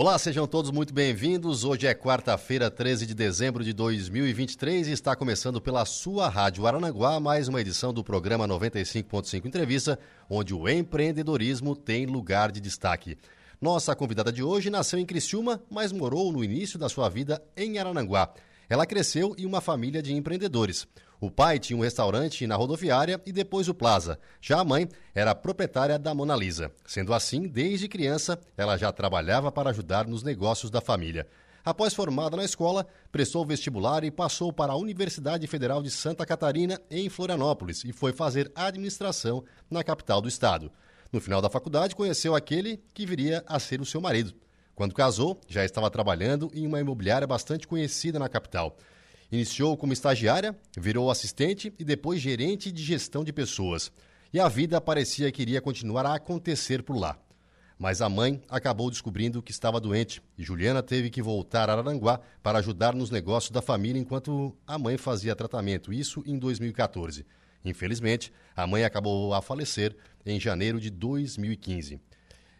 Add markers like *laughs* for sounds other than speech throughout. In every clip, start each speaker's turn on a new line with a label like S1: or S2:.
S1: Olá, sejam todos muito bem-vindos. Hoje é quarta-feira, 13 de dezembro de 2023 e está começando pela sua Rádio Aranaguá mais uma edição do programa 95.5 Entrevista, onde o empreendedorismo tem lugar de destaque. Nossa convidada de hoje nasceu em Criciúma, mas morou no início da sua vida em Arananguá. Ela cresceu em uma família de empreendedores. O pai tinha um restaurante na rodoviária e depois o Plaza. Já a mãe era proprietária da Mona Lisa. Sendo assim, desde criança, ela já trabalhava para ajudar nos negócios da família. Após formada na escola, prestou vestibular e passou para a Universidade Federal de Santa Catarina, em Florianópolis, e foi fazer administração na capital do estado. No final da faculdade, conheceu aquele que viria a ser o seu marido. Quando casou, já estava trabalhando em uma imobiliária bastante conhecida na capital. Iniciou como estagiária, virou assistente e depois gerente de gestão de pessoas. E a vida parecia que iria continuar a acontecer por lá. Mas a mãe acabou descobrindo que estava doente e Juliana teve que voltar a Aranguá para ajudar nos negócios da família enquanto a mãe fazia tratamento, isso em 2014. Infelizmente, a mãe acabou a falecer em janeiro de 2015.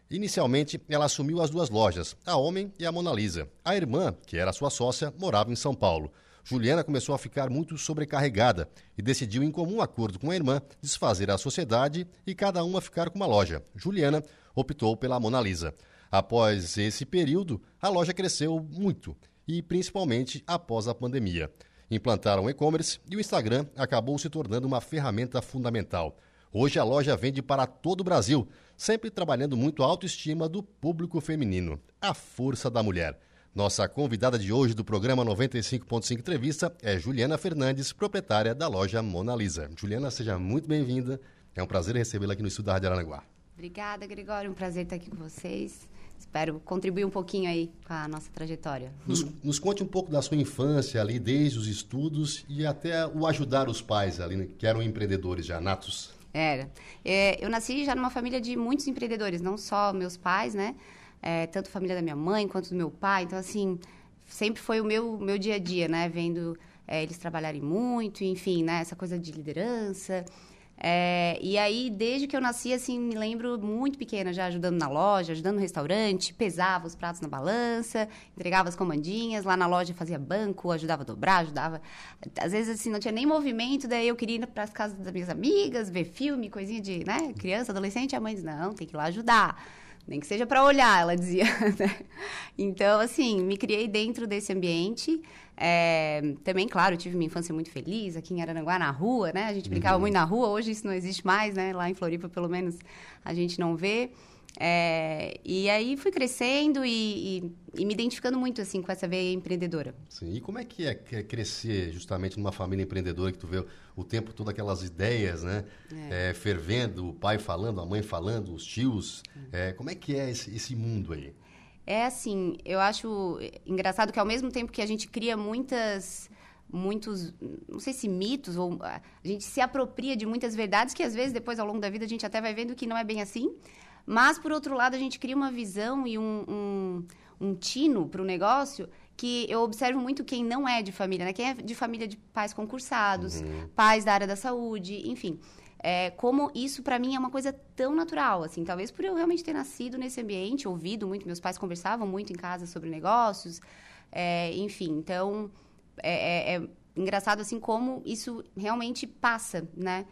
S1: Inicialmente, ela assumiu as duas lojas, a Homem e a Mona Lisa. A irmã, que era sua sócia, morava em São Paulo. Juliana começou a ficar muito sobrecarregada e decidiu, em comum acordo com a irmã, desfazer a sociedade e cada uma ficar com uma loja. Juliana optou pela Mona Lisa. Após esse período, a loja cresceu muito e principalmente após a pandemia. Implantaram e-commerce e o Instagram acabou se tornando uma ferramenta fundamental. Hoje a loja vende para todo o Brasil, sempre trabalhando muito a autoestima do público feminino, a força da mulher. Nossa convidada de hoje do programa 95.5 Entrevista é Juliana Fernandes, proprietária da loja Mona Lisa. Juliana, seja muito bem-vinda. É um prazer recebê-la aqui no estúdio da Rádio Aranaguá.
S2: Obrigada, Gregório. Um prazer estar aqui com vocês. Espero contribuir um pouquinho aí com a nossa trajetória.
S1: Nos, nos, conte um pouco da sua infância ali, desde os estudos e até o ajudar os pais ali, né, que eram empreendedores já natos.
S2: Era. É, eu nasci já numa família de muitos empreendedores, não só meus pais, né? É, tanto família da minha mãe quanto do meu pai. Então, assim, sempre foi o meu, meu dia a dia, né? Vendo é, eles trabalharem muito, enfim, né? Essa coisa de liderança. É, e aí, desde que eu nasci, assim, me lembro muito pequena, já ajudando na loja, ajudando no restaurante, pesava os pratos na balança, entregava as comandinhas, lá na loja fazia banco, ajudava a dobrar, ajudava. Às vezes, assim, não tinha nem movimento, daí eu queria ir para as casas das minhas amigas, ver filme, coisinha de, né, criança, adolescente, a mãe diz, não, tem que ir lá ajudar. Nem que seja para olhar, ela dizia. *laughs* Né? Então, assim, me criei dentro desse ambiente. É, também, claro, tive minha infância muito feliz aqui em Araranguá, na rua, né? A gente brincava uhum. muito na rua, hoje isso não existe mais, né? Lá em Floripa, pelo menos, a gente não vê. É, e aí fui crescendo e, e, e, me identificando muito assim com essa veia empreendedora.
S1: Sim. E como é que é crescer justamente numa família empreendedora que tu vê o tempo todo aquelas ideias, né? É. É, fervendo, o pai falando, a mãe falando, os tios. É, como é que é esse, esse mundo aí?
S2: É assim, eu acho engraçado que ao mesmo tempo que a gente cria muitas muitos, não sei se mitos, ou a gente se apropria de muitas verdades que às vezes depois ao longo da vida a gente até vai vendo que não é bem assim. Mas, por outro lado, a gente cria uma visão e um, um, um tino para o negócio que eu observo muito quem não é de família, né? Quem é de família de pais concursados, uhum. pais da área da saúde, enfim. É, como isso para mim é uma coisa tão natural, assim, talvez por eu realmente ter nascido nesse ambiente, ouvido muito, meus pais conversavam muito em casa sobre negócios, é, enfim, então é, é, é engraçado assim como isso realmente passa, né?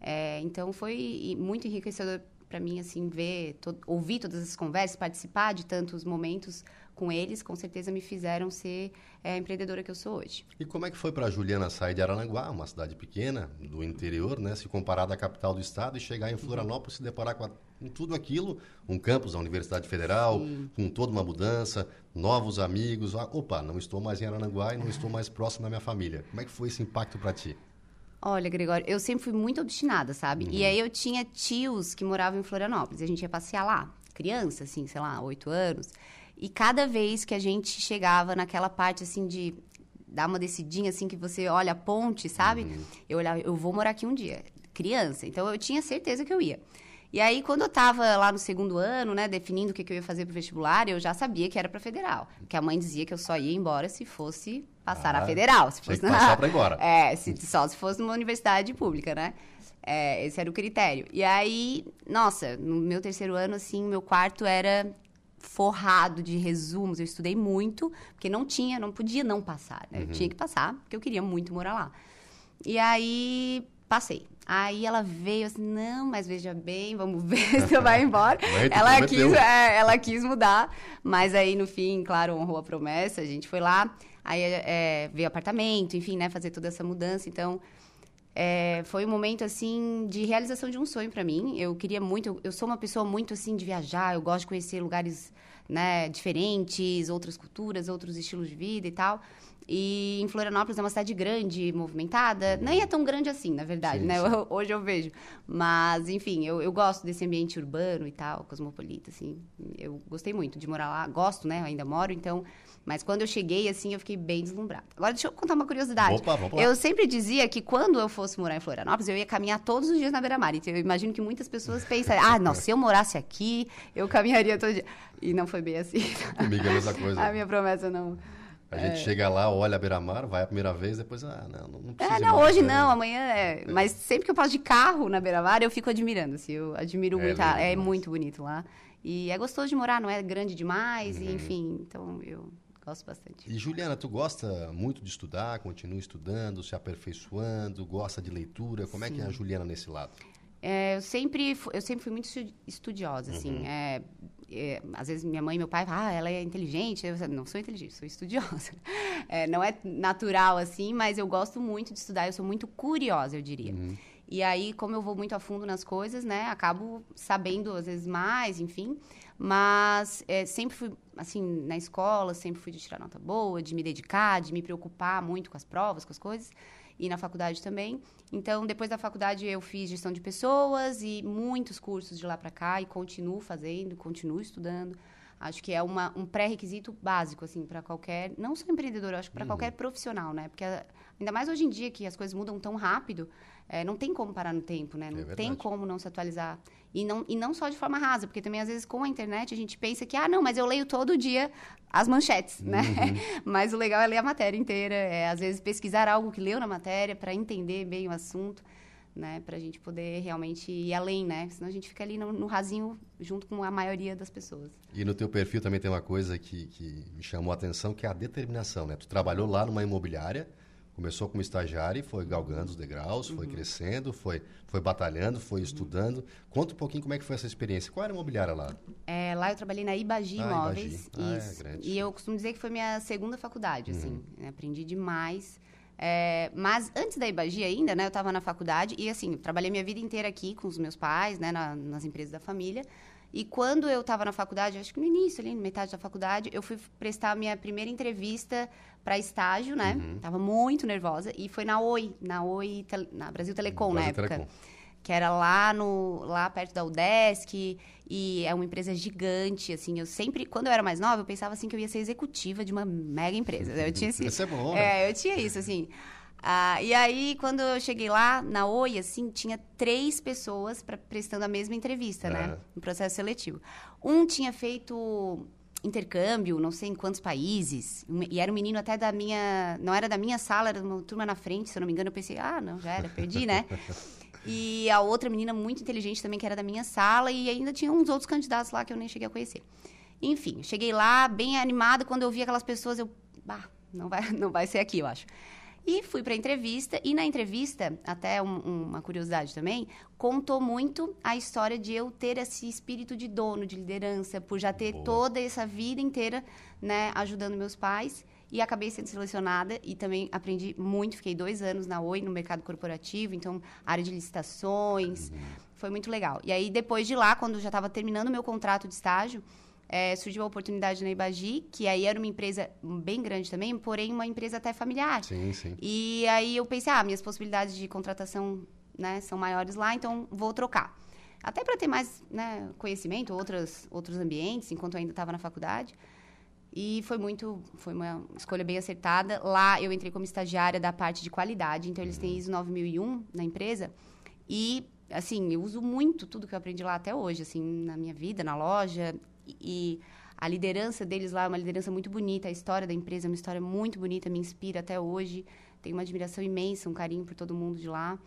S2: É, então foi muito enriquecedor para mim, assim, ver, to, ouvir todas as conversas, participar de tantos momentos com eles, com certeza me fizeram ser é, a empreendedora que eu sou hoje.
S1: E como é que foi para a Juliana sair de Aranaguá, uma cidade pequena, do interior, né, se comparar da capital do estado e chegar em Florianópolis, se deparar com, a, com tudo aquilo, um campus da Universidade Federal, Sim. com toda uma mudança, novos amigos, ah, opa, não estou mais em Aranaguá e não estou mais próximo da minha família. Como é que foi esse impacto para ti?
S2: Olha, Gregório, eu sempre fui muito obstinada, sabe? Uhum. E aí eu tinha tios que moravam em Florianópolis. A gente ia passear lá, criança, assim, sei lá, oito anos. E cada vez que a gente chegava naquela parte, assim, de dá uma descidinha assim que você olha a ponte, sabe? Uhum. Eu olhava, eu vou morar aqui um dia. Criança. Então eu tinha certeza que eu ia. E aí, quando eu estava lá no segundo ano, né, definindo o que, que eu ia fazer para o vestibular, eu já sabia que era para federal. Porque a mãe dizia que eu só ia embora se fosse passar ah, a federal. Se fosse
S1: na... passar para embora. *laughs*
S2: É, se, *laughs* só se fosse numa universidade pública, né? É, esse era o critério. E aí, nossa, no meu terceiro ano, assim, meu quarto era forrado de resumos. Eu estudei muito, porque não tinha, não podia não passar. Né? Uhum. Eu tinha que passar, porque eu queria muito morar lá. E aí, passei. Aí ela veio assim, não, mas veja bem, vamos *laughs* ver se eu vai embora. ela, quis, é, ela quis mudar, mas aí no fim, claro, honrou a promessa, a gente foi lá, aí é, veio apartamento, enfim, né, fazer toda essa mudança, então... É, foi um momento assim de realização de um sonho para mim. Eu queria muito, eu, eu, sou uma pessoa muito assim de viajar, eu gosto de conhecer lugares, né, diferentes, outras culturas, outros estilos de vida e tal. E em Florianópolis é uma cidade grande, movimentada. Nem é tão grande assim, na verdade, sim, né? Sim. Eu, *laughs* hoje eu vejo. Mas, enfim, eu, eu gosto desse ambiente urbano e tal, cosmopolita, assim. Eu gostei muito de morar lá. Gosto, né? Eu ainda moro, então... Mas quando eu cheguei, assim, eu fiquei bem deslumbrada. Agora, deixa eu contar uma curiosidade. Opa, vamos lá. Eu sempre dizia que quando eu fosse morar em Florianópolis, eu ia caminhar todos os dias na beira-mar. Então, eu imagino que muitas pessoas pensam, ah, não, se eu morasse aqui, eu caminharia todo dia. E não foi bem assim.
S1: Comigo é a mesma *laughs* coisa.
S2: a minha promessa não...
S1: A gente é. chega lá, olha a beira-mar, vai a primeira vez, depois, ah, não, não precisa.
S2: É, não, hoje não, amanhã é. Mas sempre que eu passo de carro na beira-mar, eu fico admirando, assim, eu admiro é, muito. é muito bonito lá. E é gostoso de morar, não é grande demais, uhum. e, enfim, então eu gosto bastante.
S1: E Juliana, tu gosta muito de estudar, continua estudando, se aperfeiçoando, gosta de leitura, como Sim. é que é a Juliana nesse lado?
S2: É, eu, sempre, eu sempre fui muito estudiosa, assim. Uhum. É, é, às vezes minha mãe e meu pai falam, ah, ela é inteligente. Eu não sou inteligente, sou estudiosa. *laughs* É, não é natural, assim, mas eu gosto muito de estudar. Eu sou muito curiosa, eu diria. Uhum. E aí, como eu vou muito a fundo nas coisas, né? Acabo sabendo, às vezes, mais, enfim. Mas é, sempre fui, assim, na escola, sempre fui de tirar nota boa, de me dedicar, de me preocupar muito com as provas, com as coisas e na faculdade também. Então, depois da faculdade, eu fiz gestão de pessoas e muitos cursos de lá para cá e continuo fazendo, continuo estudando. Acho que é uma, um pré-requisito básico, assim, para qualquer, não só empreendedor, acho que para uhum. qualquer profissional, né? Porque ainda mais hoje em dia que as coisas mudam tão rápido, é, não tem como parar no tempo, né? Não é tem como não se atualizar. E não, e não só de forma rasa, porque também às vezes com a internet a gente pensa que, ah, não, mas eu leio todo dia as manchetes, né? Uhum. *laughs* mas o legal é ler a matéria inteira, é às vezes pesquisar algo que leu na matéria para entender bem o assunto, né? Para a gente poder realmente ir além, né? Senão a gente fica ali no, no, rasinho junto com a maioria das pessoas.
S1: E no teu perfil também tem uma coisa que, que me chamou a atenção, que é a determinação, né? Tu trabalhou lá numa imobiliária, Começou como estagiário e foi galgando os degraus, foi uhum. crescendo, foi, foi batalhando, foi uhum. estudando. Conta um pouquinho como é que foi essa experiência. Qual era a imobiliária lá?
S2: É, lá eu trabalhei na Ibagi ah, Imóveis. Ah, é. E eu costumo dizer que foi minha segunda faculdade, assim. uhum. assim. Aprendi demais. É, mas antes da Ibagi ainda, né, eu estava na faculdade e, assim, trabalhei minha vida inteira aqui com os meus pais, né, na, nas empresas da família. E quando eu estava na faculdade, acho que no início, ali, na metade da faculdade, eu fui prestar a minha primeira entrevista para estágio, né? Uhum. Tava muito nervosa. E foi na Oi, na Oi, na Brasil Telecom, Brasil na época. Telecom. Que era lá, no, lá perto da UDESC. E é uma empresa gigante, assim. Eu sempre, quando eu era mais nova, eu pensava, assim, que eu ia ser executiva de uma mega empresa. Eu tinha. *laughs*
S1: Isso é bom,
S2: né? É, eu tinha isso, assim... Ah, e aí, quando eu cheguei lá, na Oi, assim, tinha três pessoas pra, prestando a mesma entrevista, né? No processo seletivo. Um tinha feito intercâmbio, não sei em quantos países, e era um menino até da minha... Não era da minha sala, era uma turma na frente, se eu não me engano. Eu pensei, ah, não, já era, perdi, né? *laughs* e a outra menina muito inteligente também, que era da minha sala, e ainda tinha uns outros candidatos lá que eu nem cheguei a conhecer. Enfim, cheguei lá bem animada, quando eu vi aquelas pessoas, eu... Bah, não vai, *laughs* não vai ser aqui, eu acho. E fui para a entrevista, e na entrevista, até um, uma curiosidade também, contou muito a história de eu ter esse espírito de dono, de liderança, por já ter Boa. toda essa vida inteira né, ajudando meus pais. E acabei sendo selecionada e também aprendi muito. Fiquei dois anos na Oi, no mercado corporativo, então, área de licitações. Uhum. Foi muito legal. E aí, depois de lá, quando já estava terminando meu contrato de estágio, é, surgiu a oportunidade na Ibagi, que aí era uma empresa bem grande também, porém uma empresa até familiar.
S1: Sim, sim.
S2: E aí eu pensei, ah, minhas possibilidades de contratação né, são maiores lá, então vou trocar. Até para ter mais né, conhecimento, outras, outros ambientes, enquanto eu ainda estava na faculdade. E foi muito, foi uma escolha bem acertada. Lá eu entrei como estagiária da parte de qualidade, então eles têm ISO 9001 na empresa. E, assim, eu uso muito tudo que eu aprendi lá até hoje, assim, na minha vida, na loja. E a liderança deles lá é uma liderança muito bonita, a história da empresa é uma história muito bonita, me inspira até hoje. Tenho uma admiração imensa, um carinho por todo mundo de lá.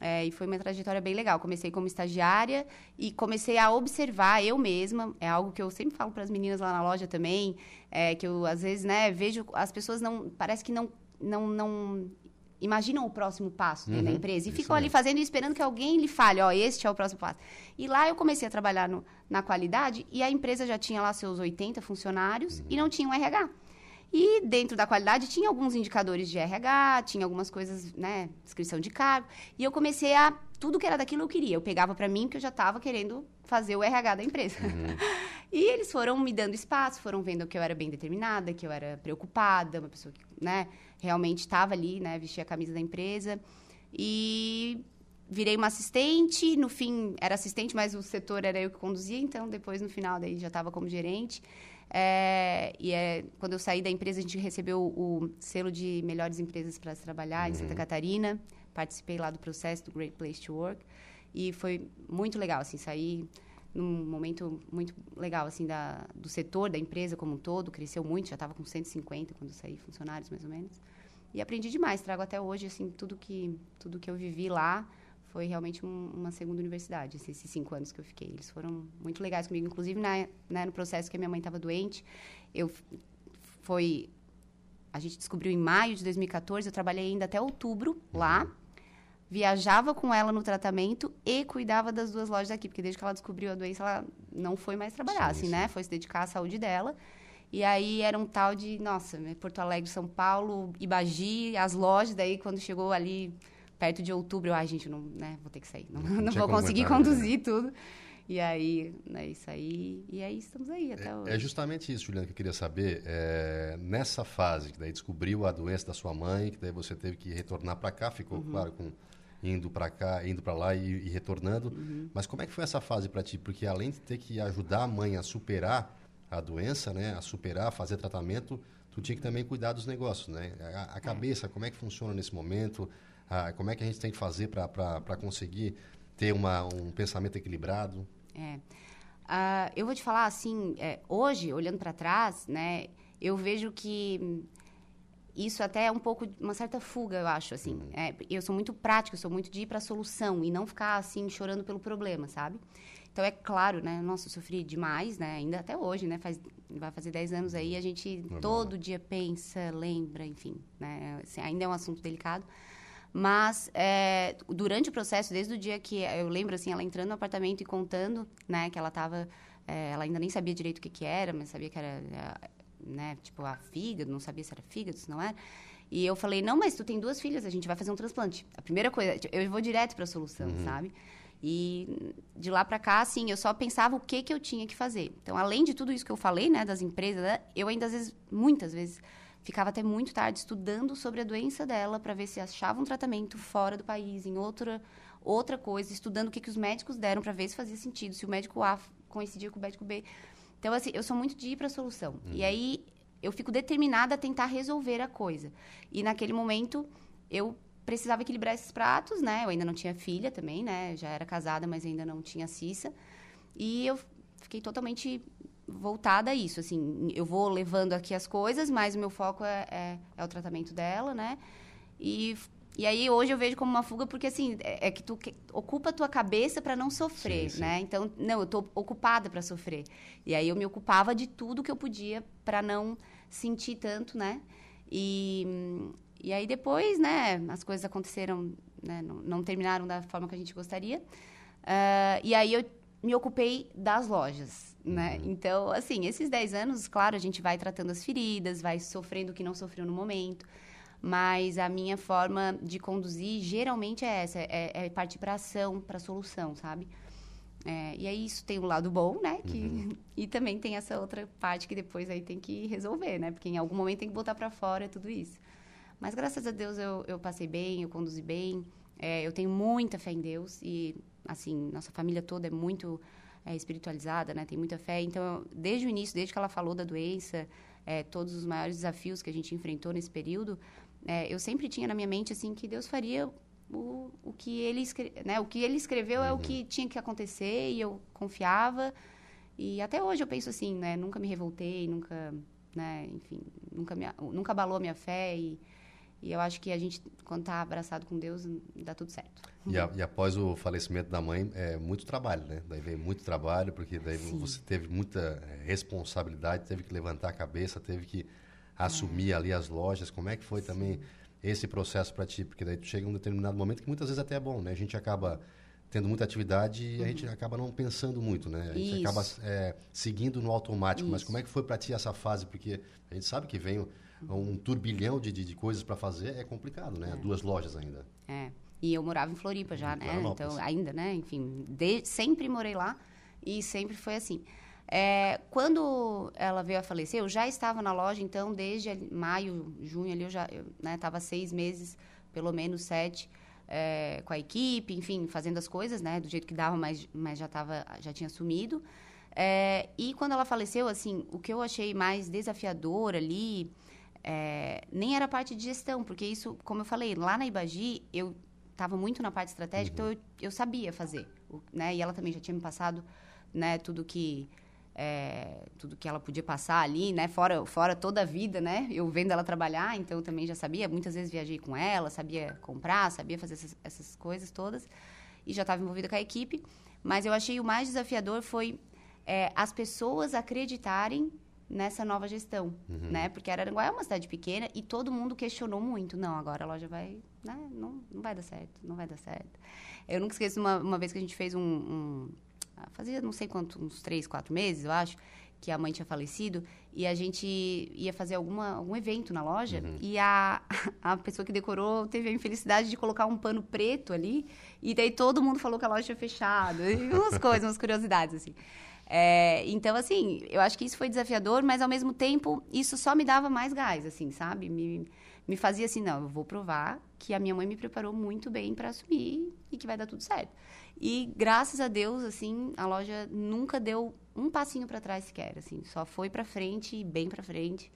S2: É, e foi uma trajetória bem legal. Comecei como estagiária e comecei a observar eu mesma. É algo que eu sempre falo para as meninas lá na loja também, é, que eu às vezes, né, vejo as pessoas não parece que não não, não imaginam o próximo passo uhum, da empresa e ficam ali fazendo e esperando que alguém lhe fale, ó, este é o próximo passo. E lá eu comecei a trabalhar no, na qualidade e a empresa já tinha lá seus 80 funcionários uhum. e não tinha um RH. E dentro da qualidade tinha alguns indicadores de RH, tinha algumas coisas, né, descrição de cargo. E eu comecei a tudo que era daquilo eu queria. Eu pegava para mim porque eu já estava querendo fazer o RH da empresa. Uhum. *laughs* e eles foram me dando espaço, foram vendo que eu era bem determinada, que eu era preocupada, uma pessoa que, né, realmente estava ali, né, vestia a camisa da empresa. E virei uma assistente, no fim era assistente, mas o setor era eu que conduzia, então depois no final daí já estava como gerente. É, e é, quando eu saí da empresa, a gente recebeu o, selo de melhores empresas para se trabalhar uhum. em Santa uhum. Catarina. Participei lá do processo do Great Place to Work. E foi muito legal, assim, sair num momento muito legal, assim, da, do setor, da empresa como um todo. Cresceu muito, já estava com 150 quando saí, funcionários mais ou menos. E aprendi demais, trago até hoje, assim, tudo que, tudo que eu vivi lá foi realmente um, uma segunda universidade, esses, esses cinco anos que eu fiquei. Eles foram muito legais comigo, inclusive na, né, no processo que a minha mãe estava doente. Eu foi a gente descobriu em maio de 2014, eu trabalhei ainda até outubro lá. Viajava com ela no tratamento e cuidava das duas lojas aqui, porque desde que ela descobriu a doença, ela não foi mais trabalhar, sim, assim, sim. né? Foi se dedicar à saúde dela. E aí era um tal de, nossa, Porto Alegre, São Paulo, Ibagi, as lojas, daí quando chegou ali perto de outubro, eu, ai, gente, não, né, vou ter que sair. Não, não, *laughs* não vou conseguir né? conduzir né? tudo. E aí, é isso aí. E aí estamos aí até
S1: é,
S2: hoje.
S1: É justamente isso, Juliana, que eu queria saber. É, nessa fase, que daí descobriu a doença da sua mãe, que daí você teve que retornar para cá, ficou, uhum. claro, com indo para cá, indo para lá e, e retornando. Uhum. Mas como é que foi essa fase para ti? Porque além de ter que ajudar a mãe a superar a doença, né, a superar, fazer tratamento, tu tinha que também cuidar dos negócios, né? A, a é. cabeça, é. como é que funciona nesse momento? Ah, como é que a gente tem que fazer para conseguir ter uma, um pensamento equilibrado?
S2: É. Uh, eu vou te falar assim, é, hoje, olhando para trás, né, eu vejo que isso até é um pouco uma certa fuga, eu acho, assim. Uhum. É, eu sou muito prática, eu sou muito de ir para a solução e não ficar, assim, chorando pelo problema, sabe? Então, é claro, né? Nossa, eu sofri demais, né? Ainda até hoje, né? Faz, vai fazer 10 anos aí, a gente Normal. todo dia pensa, lembra, enfim, né? Assim, ainda é um assunto delicado. Mas é, durante o processo, desde o dia que eu lembro assim, ela entrando no apartamento e contando, né, que ela estava, é, ela ainda nem sabia direito o que que era, mas sabia que era, é, né, tipo a fígado, não sabia se era fígado, se não era. E eu falei: "Não, mas tu tem duas filhas, a gente vai fazer um transplante". A primeira coisa, eu vou direto para a solução, uhum. sabe? E de lá para cá, assim, eu só pensava o que que eu tinha que fazer. Então, além de tudo isso que eu falei, né, das empresas, eu ainda às vezes, muitas vezes ficava até muito tarde estudando sobre a doença dela para ver se achava um tratamento fora do país, em outra outra coisa, estudando o que, que os médicos deram para ver se fazia sentido, se o médico A coincidia com o médico B. Então, assim, eu sou muito de ir para a solução. Uhum. E aí, eu fico determinada a tentar resolver a coisa. E naquele momento, eu precisava equilibrar esses pratos, né? Eu ainda não tinha filha também, né? Já era casada, mas ainda não tinha Cissa. E eu fiquei totalmente voltada a isso, assim, eu vou levando aqui as coisas, mas o meu foco é, é, é o tratamento dela, né? E, e aí hoje eu vejo como uma fuga porque assim é, é que tu que, ocupa a tua cabeça para não sofrer, sim, sim. né? Então não, eu tô ocupada para sofrer. E aí eu me ocupava de tudo que eu podia para não sentir tanto, né? E e aí depois, né? As coisas aconteceram, né? Não, não terminaram da forma que a gente gostaria. Uh, e aí eu me ocupei das lojas, né? Uhum. Então, assim, esses 10 anos, claro, a gente vai tratando as feridas, vai sofrendo o que não sofreu no momento, mas a minha forma de conduzir geralmente é essa, é, é partir para ação, para solução, sabe? É, e aí isso tem um lado bom, né? Que, uhum. *laughs* E também tem essa outra parte que depois aí tem que resolver, né? Porque em algum momento tem que botar para fora tudo isso. Mas graças a Deus eu, eu passei bem, eu conduzi bem. É, eu tenho muita fé em Deus e assim, nossa família toda é muito é, espiritualizada, né? Tem muita fé. Então, desde o início, desde que ela falou da doença, é, todos os maiores desafios que a gente enfrentou nesse período, é, eu sempre tinha na minha mente assim que Deus faria o, o que ele né, o que ele escreveu uhum. é o que tinha que acontecer e eu confiava e até hoje eu penso assim, né? Nunca me revoltei, nunca, né? Enfim, nunca me, nunca abalou a minha fé e, e eu acho que a gente, quando está abraçado com Deus, dá tudo certo.
S1: E, a, e, após o falecimento da mãe, é muito trabalho, né? Daí veio muito trabalho, porque daí Sim. você teve muita responsabilidade, teve que levantar a cabeça, teve que assumir é. ali as lojas. Como é que foi Sim. também esse processo para ti? Porque daí tu chega um determinado momento que muitas vezes até é bom, né? A gente acaba tendo muita atividade e uhum. a gente acaba não pensando muito, né? A gente Isso. acaba é, seguindo no automático. Isso. Mas como é que foi para ti essa fase? Porque a gente sabe que vem um, turbilhão de, de, de coisas para fazer, é complicado, né? É. Duas lojas ainda.
S2: É. E eu morava em Floripa já, né? Então, ainda, né? Enfim, de, sempre morei lá e sempre foi assim. É, quando ela veio a falecer, eu já estava na loja, então, desde maio, junho ali, eu já estava né, seis meses, pelo menos sete, é, com a equipe, enfim, fazendo as coisas, né, do jeito que dava, mas, mas já tava, já tinha sumido. É, e quando ela faleceu, assim, o que eu achei mais desafiador ali é, nem era parte de gestão, porque isso, como eu falei, lá na Ibagi eu estava muito na parte estratégica, uhum. então eu, eu sabia fazer, né? E ela também já tinha me passado, né, tudo que é, tudo que ela podia passar ali, né? Fora, fora toda a vida, né? Eu vendo ela trabalhar, então também já sabia. Muitas vezes viajei com ela, sabia comprar, sabia fazer essas, essas coisas todas. E já estava envolvida com a equipe. Mas eu achei o mais desafiador foi é, as pessoas acreditarem nessa nova gestão, uhum. né? Porque Araranguá é uma cidade pequena e todo mundo questionou muito. Não, agora a loja vai, né? Não, não vai dar certo, não vai dar certo. Eu nunca esqueço uma, uma vez que a gente fez um, um fazia não sei quanto, uns três, quatro meses, eu acho, que a mãe tinha falecido, e a gente ia fazer alguma, algum evento na loja, uhum. e a, *laughs* a pessoa que decorou teve a infelicidade de colocar um pano preto ali, e daí todo mundo falou que a loja tinha fechado, e umas coisas, umas curiosidades, assim. É, então, assim, eu acho que isso foi desafiador, mas ao mesmo tempo, isso só me dava mais gás, assim, sabe? Me, me fazia assim, não, eu vou provar que a minha mãe me preparou muito bem para assumir e que vai dar tudo certo. E graças a Deus, assim, a loja nunca deu um passinho para trás sequer, assim, só foi para frente e bem para frente.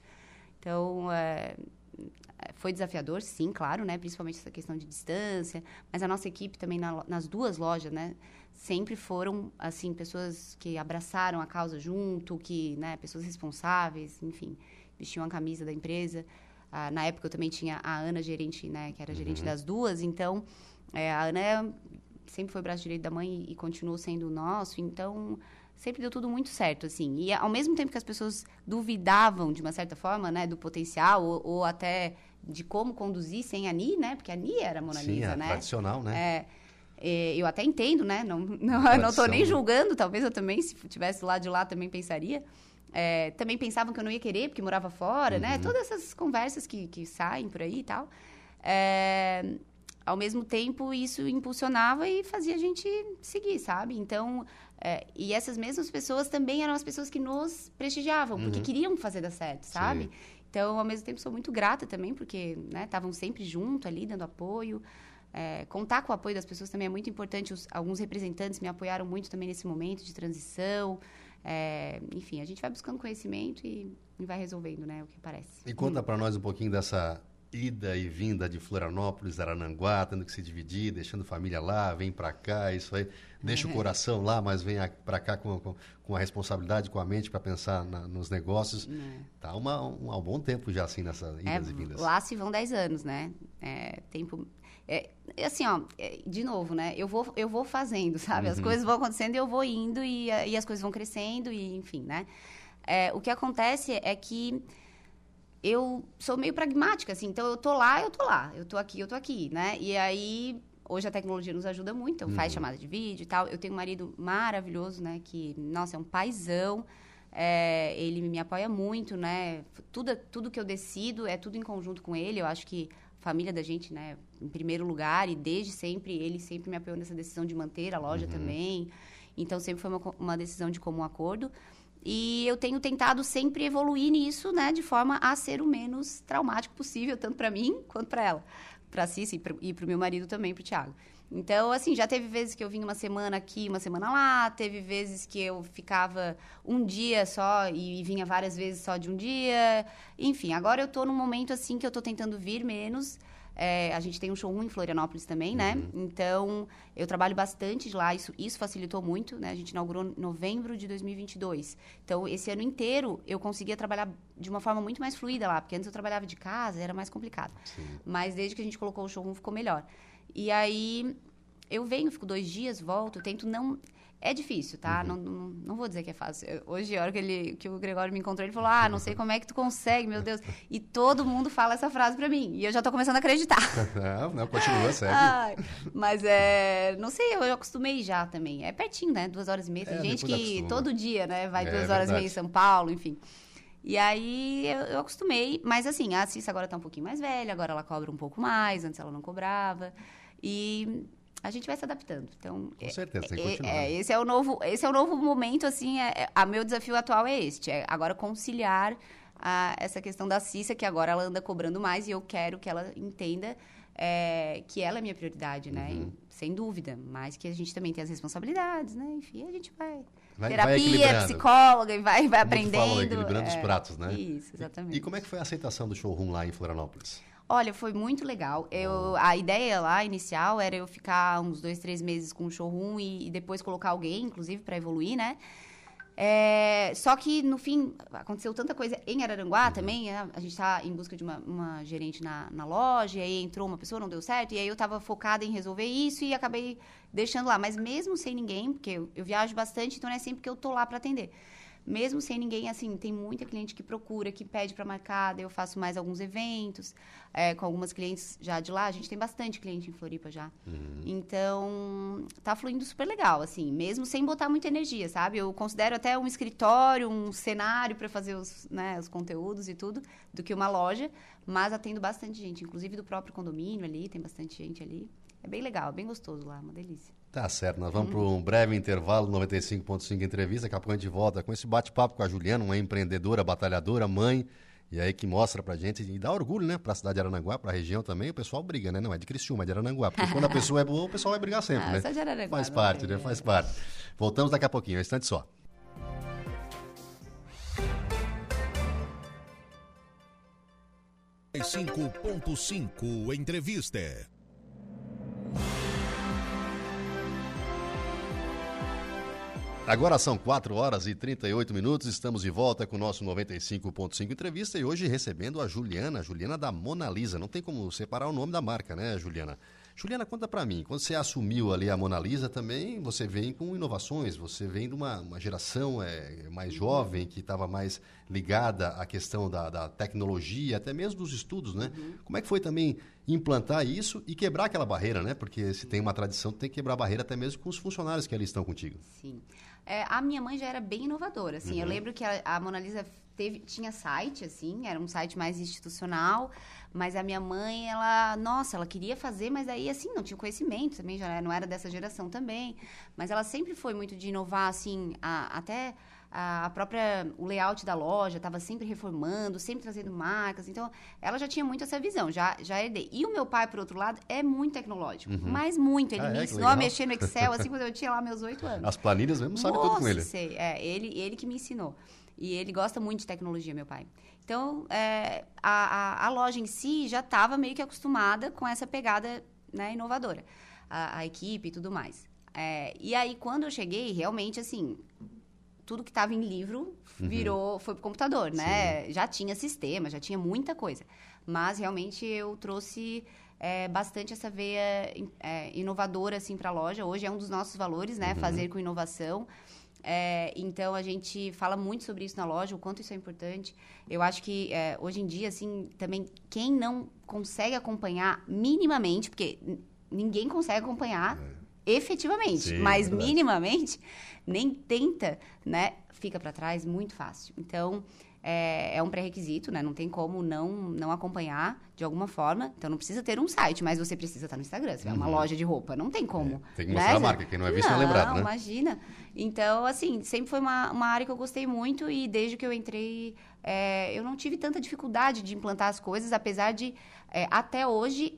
S2: Então, é, foi desafiador, sim, claro, né? Principalmente essa questão de distância, mas a nossa equipe também na, nas duas lojas, né? Sempre foram, assim, pessoas que abraçaram a causa junto, que, né? Pessoas responsáveis, enfim, vestiam a camisa da empresa. Ah, na época eu também tinha a Ana, gerente, né, que era gerente uhum. das duas, então é, a Ana sempre foi braço direito da mãe e, continuou sendo o nosso, então sempre deu tudo muito certo, assim. E ao mesmo tempo que as pessoas duvidavam, de uma certa forma, né, do potencial ou, ou até de como conduzir sem a Ni, né, porque a Ni era a Mona Sim, Lisa,
S1: é
S2: né?
S1: tradicional, né?
S2: É, é, eu até entendo, né? Não, *laughs* não, não tô nem né? julgando, talvez eu também, se tivesse lá de lá, também pensaria. É, também pensavam que eu não ia querer, porque morava fora, né? uhum. né? Todas essas conversas que, que saem por aí e tal. É, ao mesmo tempo, isso impulsionava e fazia a gente seguir, sabe? Então, é, e essas mesmas pessoas também eram as pessoas que nos prestigiavam, uhum. porque queriam fazer dar certo, sabe? Sim. Então, ao mesmo tempo, sou muito grata também, porque estavam né, sempre junto ali, dando apoio. É, contar com o apoio das pessoas também é muito importante. Os, alguns representantes me apoiaram muito também nesse momento de transição. É, enfim, a gente vai buscando conhecimento e, e, vai resolvendo, né, o que parece.
S1: E conta hum. para nós um pouquinho dessa ida e vinda de Florianópolis, Arananguá, tendo que se dividir, deixando família lá, vem para cá, isso aí, deixa é. o coração lá, mas vem para cá com, com, com, a responsabilidade, com a mente para pensar na, nos negócios. É. Tá uma, um, há um bom tempo já assim nessas idas
S2: é,
S1: e vindas.
S2: Lá se vão 10 anos, né? É, tempo é, é, assim, ó, é, de novo, né? Eu vou, eu vou fazendo, sabe? Uhum. As coisas vão acontecendo e eu vou indo e, e as coisas vão crescendo e, enfim, né? É, o que acontece é que eu sou meio pragmática, assim. Então, eu tô lá, eu tô lá. Eu tô aqui, eu tô aqui, né? E aí, hoje a tecnologia nos ajuda muito. Então, uhum. faz chamada de vídeo e tal. Eu tenho um marido maravilhoso, né? Que, nossa, é um paizão. É, ele me apoia muito, né? Tudo, tudo que eu decido é tudo em conjunto com ele. Eu acho que família da gente, né, em primeiro lugar, e desde sempre, ele sempre me apoiou nessa decisão de manter a loja uhum. também. Então, sempre foi uma, uma decisão de comum acordo. E eu tenho tentado sempre evoluir nisso, né, de forma a ser o menos traumático possível, tanto para mim quanto para ela, para Cici e para o meu marido também, para o Thiago. Então, assim, já teve vezes que eu vinha uma semana aqui, uma semana lá, teve vezes que eu ficava um dia só e vinha várias vezes só de um dia. Enfim, agora eu tô num momento assim que eu tô tentando vir menos. É, a gente tem um showroom em Florianópolis também, né? Uhum. Então, eu trabalho bastante lá, isso, isso facilitou muito, né? A gente inaugurou em novembro de 2022. Então, esse ano inteiro, eu conseguia trabalhar de uma forma muito mais fluida lá, porque antes eu trabalhava de casa, era mais complicado. Sim. Mas desde que a gente colocou o showroom, ficou melhor. E aí eu venho, fico dois dias, volto, tento não. É difícil, tá? Uhum. Não, não, não, vou dizer que é fácil. Hoje, a hora que, ele, que o Gregório me encontrou, ele falou: Ah, não sei como é que tu consegue, meu Deus. E todo mundo fala essa frase pra mim. E eu já tô começando a acreditar. *laughs*
S1: Não, não, continua, *laughs* segue.
S2: Ai, mas é. Não sei, eu acostumei já também. É pertinho, né? Duas horas e meia. Tem é, gente que todo dia, né? Vai é, duas horas e meia em São Paulo, enfim. E aí eu, eu, acostumei, mas assim, a Cissa agora tá um pouquinho mais velha, agora ela cobra um pouco mais, antes ela não cobrava. E a gente vai se adaptando. Então,
S1: com certeza, tem que é, continuar.
S2: É, esse é o novo, esse é o novo momento, assim, é, é, a meu desafio atual é este, é agora conciliar a, essa questão da Cissa, que agora ela anda cobrando mais e eu quero que ela entenda é, que ela é minha prioridade, né? Uhum. E, sem dúvida, mas que a gente também tem as responsabilidades, né? Enfim, a gente vai...
S1: Vai,
S2: terapia,
S1: vai
S2: psicóloga, e vai, vai aprendendo. Fala,
S1: equilibrando os pratos, né?
S2: Isso, exatamente.
S1: E, e como é que foi a aceitação do showroom lá em Florianópolis?
S2: Olha, foi muito legal. Eu, a ideia lá inicial era eu ficar uns dois, três meses com o showroom e, e depois colocar alguém, inclusive, para evoluir, né? É, só que, no fim, aconteceu tanta coisa em Araranguá uhum. também. A, a gente está em busca de uma, uma gerente na, na, loja, e aí entrou uma pessoa, não deu certo, e aí eu estava focada em resolver isso e acabei deixando lá. Mas mesmo sem ninguém, porque eu, eu viajo bastante, então não é sempre que eu tô lá para atender mesmo sem ninguém, assim, tem muita cliente que procura, que pede para marcar, eu faço mais alguns eventos é, com algumas clientes já de lá. A gente tem bastante cliente em Floripa já. Uhum. Então, tá fluindo super legal, assim, mesmo sem botar muita energia, sabe? Eu considero até um escritório, um cenário para fazer os, né, os conteúdos e tudo, do que uma loja, mas atendo bastante gente, inclusive do próprio condomínio ali, tem bastante gente ali. É bem legal, é bem gostoso lá, uma delícia.
S1: Tá certo, nós vamos para um breve intervalo, 95.5 entrevista, daqui a pouco a gente volta com esse bate-papo com a Juliana, uma empreendedora, batalhadora, mãe, e aí que mostra pra gente e dá orgulho, né, pra cidade de Arananguá, pra região também, o pessoal briga, né, não é de Criciúma, é de Arananguá, porque quando a *laughs* pessoa é boa, o pessoal vai brigar sempre, ah, né?
S2: De Araranguá,
S1: Faz parte, né, faz parte. Voltamos daqui a pouquinho, um instante só.
S3: cinco ponto cinco entrevista
S1: Agora são 4 horas e 38 minutos, estamos de volta com o nosso 95.5 entrevista e hoje recebendo a Juliana, a Juliana da Mona Lisa. Não tem como separar o nome da marca, né, Juliana? Juliana, conta para mim, quando você assumiu ali a Mona Lisa também, você vem com inovações, você vem de uma, uma geração é, mais jovem, que estava mais ligada à questão da, da, tecnologia, até mesmo dos estudos, né? Uhum. Como é que foi também implantar isso e quebrar aquela barreira, né? Porque se tem uma tradição, tem que quebrar a barreira até mesmo com os funcionários que ali estão contigo.
S2: Sim. É, a minha mãe já era bem inovadora, assim. Uhum. Eu lembro que a, a Mona Lisa teve, tinha site, assim, era um site mais institucional, mas a minha mãe, ela, nossa, ela queria fazer, mas aí, assim, não tinha conhecimento também, já não era dessa geração também. Mas ela sempre foi muito de inovar, assim, a, até a própria o layout da loja estava sempre reformando, sempre trazendo marcas. Então, ela já tinha muito essa visão, já já herdei. E o meu pai, por outro lado, é muito tecnológico, uhum. mas muito. Ele ah, me é, ensinou a mexer no Excel assim *laughs* quando eu tinha lá meus oito anos.
S1: As planilhas mesmo sabe tudo com ele.
S2: Sei, é, ele ele que me ensinou. E ele gosta muito de tecnologia, meu pai. Então, é, a, a, a, loja em si já estava meio que acostumada com essa pegada né, inovadora. A, a equipe e tudo mais. É, e aí, quando eu cheguei, realmente, assim, tudo que estava em livro uhum. virou, uhum. foi pro computador, né? Sim. Já tinha sistema, já tinha muita coisa. Mas realmente eu trouxe é, bastante essa veia é, inovadora assim para a loja. Hoje é um dos nossos valores, né? Uhum. Fazer com inovação. É, então a gente fala muito sobre isso na loja, o quanto isso é importante. Eu acho que é, hoje em dia, assim, também quem não consegue acompanhar minimamente, porque ninguém consegue acompanhar é. Efetivamente, Sim, mas minimamente nem tenta, né, fica para trás muito fácil. Então, é, é um pré-requisito, né? Não tem como não, não acompanhar de alguma forma. Então não precisa ter um site, mas você precisa estar no Instagram. Se é uma uhum. loja de roupa, não tem como.
S1: É, tem que mostrar né? a marca, quem não é visto não, é lembrado, né?
S2: imagina. Então, assim, sempre foi uma, uma área que eu gostei muito e desde que eu entrei, é, eu não tive tanta dificuldade de implantar as coisas, apesar de, é, até hoje,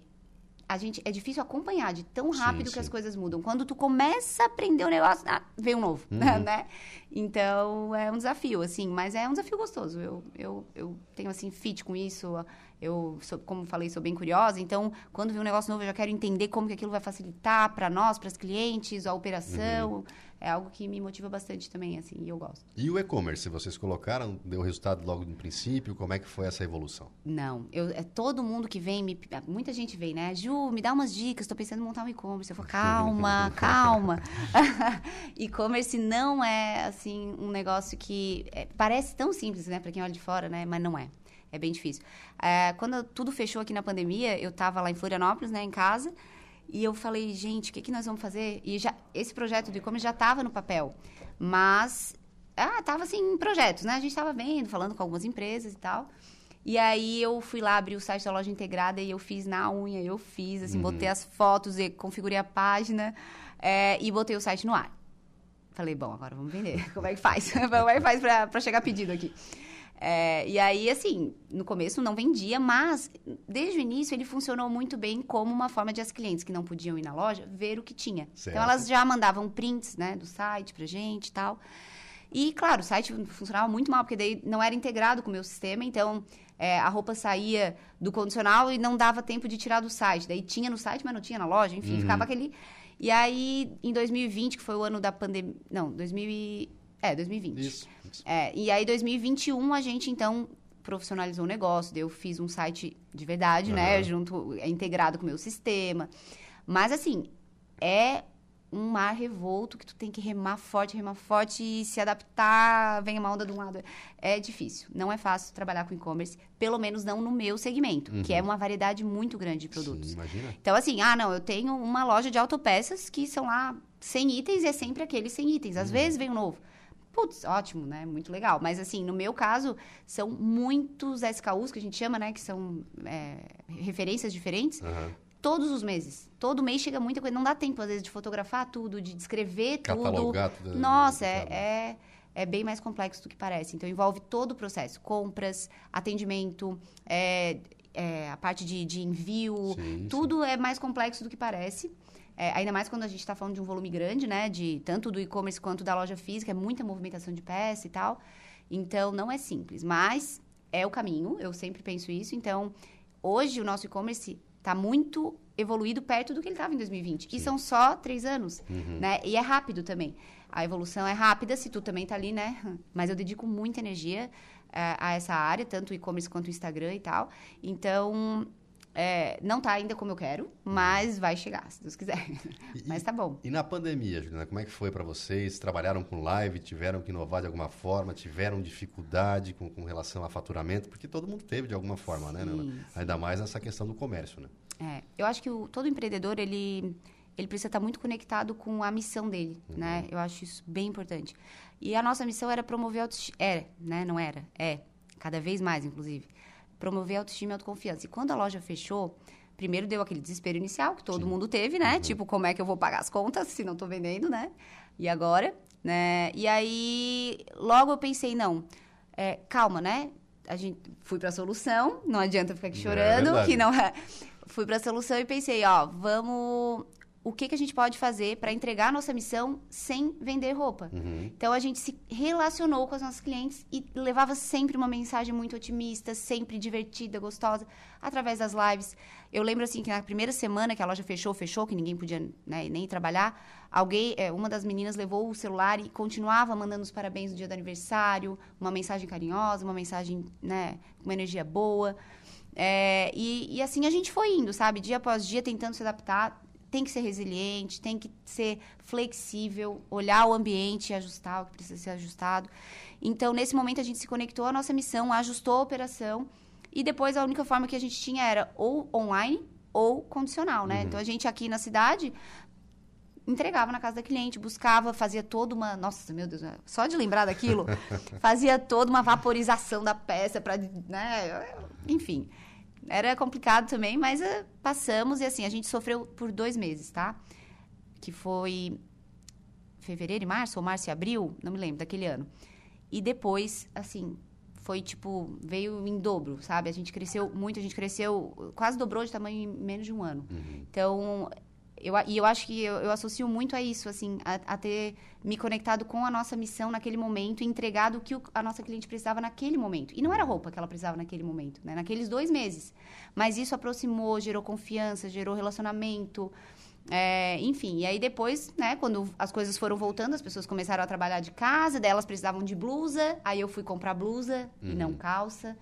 S2: a gente é difícil acompanhar de tão rápido sim, que sim. as coisas mudam. Quando tu começa a aprender o negócio, ah, vem um novo, *laughs* uhum. né? Então é um desafio, assim, mas é um desafio gostoso. Eu, eu, eu tenho assim fit com isso. Eu, sou, como falei, sou bem curiosa. Então, quando vem um negócio novo, eu já quero entender como que aquilo vai facilitar para nós, para os clientes, a operação. Uhum é algo que me motiva bastante também, assim, e eu gosto.
S1: E o e-commerce, vocês colocaram, deu resultado logo no princípio? Como é que foi essa evolução?
S2: Não, eu, é todo mundo que vem, me, muita gente vem, né? Ju, me dá umas dicas, estou pensando em montar um e-commerce. Eu falo, calma, *laughs* calma. *laughs* e-commerce não é, assim, um negócio que é, parece tão simples, né, para quem olha de fora, né? Mas não é. É bem difícil. É, quando tudo fechou aqui na pandemia, eu estava lá em Florianópolis, né, em casa, e eu falei, gente, o que, que nós vamos fazer? E já, esse projeto do e-commerce já estava no papel, mas ah, tava assim em projetos, né? A gente estava vendo, falando com algumas empresas e tal. E aí eu fui lá abrir o site da loja integrada e eu fiz na unha, eu fiz, assim, uhum. botei as fotos e configurei a página é, e botei o site no ar. Falei, bom, agora vamos vender. *laughs* Como é que faz? *laughs* Como é que faz para chegar pedido aqui? É, e aí, assim, no começo não vendia, mas desde o início ele funcionou muito bem como uma forma de as clientes que não podiam ir na loja ver o que tinha. Certo. Então elas já mandavam prints, né, do site pra gente e tal. E, claro, o site funcionava muito mal, porque daí não era integrado com o meu sistema, então é, a roupa saía do condicional e não dava tempo de tirar do site. Daí tinha no site, mas não tinha na loja, enfim, uhum. ficava aquele. E aí, em 2020, que foi o ano da pandemia. Não, 2000 e... É, 2020. Isso. É, e aí, 2021, a gente, então, profissionalizou o negócio. Eu fiz um site de verdade, uhum. né? Junto, é integrado com o meu sistema. Mas, assim, é um mar revolto que tu tem que remar forte, remar forte e se adaptar, vem uma onda de um lado. É difícil. Não é fácil trabalhar com e-commerce, pelo menos não no meu segmento, uhum. que é uhum. uma variedade muito grande de produtos. Sim, imagina. Então, assim, ah, não, eu tenho uma loja de autopeças que são lá 100 itens e é sempre aqueles 100 itens. Às uhum. vezes vem um novo putz, ótimo, né? Muito legal. Mas, assim, no meu caso, são muitos SKUs que a gente chama, né? Que são é, referências diferentes. Uhum. Todos os meses. Todo mês chega muita coisa. Não dá tempo, às vezes, de fotografar tudo, de descrever
S1: Catalogar
S2: tudo. tudo. Nossa, é, é, é, bem mais complexo do que parece. Então, envolve todo o processo. Compras, atendimento, é, é a parte de, de envio. Sim, tudo sim. é mais complexo do que parece. É, ainda mais quando a gente está falando de um volume grande, né? De tanto do e-commerce quanto da loja física, é muita movimentação de peça e tal. Então, não é simples, mas é o caminho, eu sempre penso isso. Então, hoje o nosso e-commerce está muito evoluído perto do que ele estava em 2020. Sim. E são só três anos, uhum. né? E é rápido também. A evolução é rápida, se tu também está ali, né? Mas eu dedico muita energia uh, a essa área, tanto o e-commerce quanto o Instagram e tal. Então, é, não está ainda como eu quero, mas vai chegar, se Deus quiser. E, mas tá bom.
S1: E na pandemia, Juliana, como é que foi para vocês? Trabalharam com live, tiveram que inovar de alguma forma, tiveram dificuldade com, com relação a faturamento? Porque todo mundo teve de alguma forma, né, sim, né? Sim. Ainda mais nessa questão do comércio, né?
S2: É, eu acho que o, todo empreendedor, ele, ele precisa estar muito conectado com a missão dele, uhum. né? Eu acho isso bem importante. E a nossa missão era promover autoestima. Era, né? Não era? É. Cada vez mais, inclusive promover autoestima e autoconfiança. E quando a loja fechou, primeiro deu aquele desespero inicial que todo Sim. mundo teve, né? Uhum. Tipo, como é que eu vou pagar as contas se não estou vendendo, né? E agora, né? E aí, logo eu pensei, não, é, calma, né? A gente fui para a solução, não adianta ficar aqui é chorando, é que não é. Fui para a solução e pensei, ó, vamos o que, que a gente pode fazer para entregar a nossa missão sem vender roupa. Uhum. Então a gente se relacionou com os nossos clientes e levava sempre uma mensagem muito otimista, sempre divertida, gostosa, através das lives. Eu lembro assim que na primeira semana que a loja fechou, fechou, que ninguém podia né, nem trabalhar, alguém, é, uma das meninas levou o celular e continuava mandando os parabéns no dia do aniversário, uma mensagem carinhosa, uma mensagem né, com uma energia boa. É, e, e assim a gente foi indo, sabe? Dia após dia tentando se adaptar tem que ser resiliente, tem que ser flexível, olhar o ambiente e ajustar o que precisa ser ajustado. Então, nesse momento, a gente se conectou à nossa missão, ajustou a operação e depois a única forma que a gente tinha era ou online ou condicional, né? Uhum. Então, a gente aqui na cidade entregava na casa da cliente, buscava, fazia toda uma. Nossa, meu Deus, só de lembrar daquilo, *laughs* fazia toda uma vaporização da peça para. Né, enfim. Era complicado também, mas uh, passamos e assim, a gente sofreu por dois meses, tá? Que foi fevereiro e março, ou março e abril, não me lembro, daquele ano. E depois, assim, foi tipo, veio em dobro, sabe? A gente cresceu muito, a gente cresceu, quase dobrou de tamanho em menos de um ano. Uhum. Então, eu, e eu acho que eu, eu associo muito a isso, assim, a, a, ter me conectado com a nossa missão naquele momento e entregado o que o, a nossa cliente precisava naquele momento. E não era roupa que ela precisava naquele momento, né? Naqueles dois meses. Mas isso aproximou, gerou confiança, gerou relacionamento. É, enfim, e aí depois, né, quando as coisas foram voltando, as pessoas começaram a trabalhar de casa, daí elas precisavam de blusa, aí eu fui comprar blusa uhum. e não uhum. calça.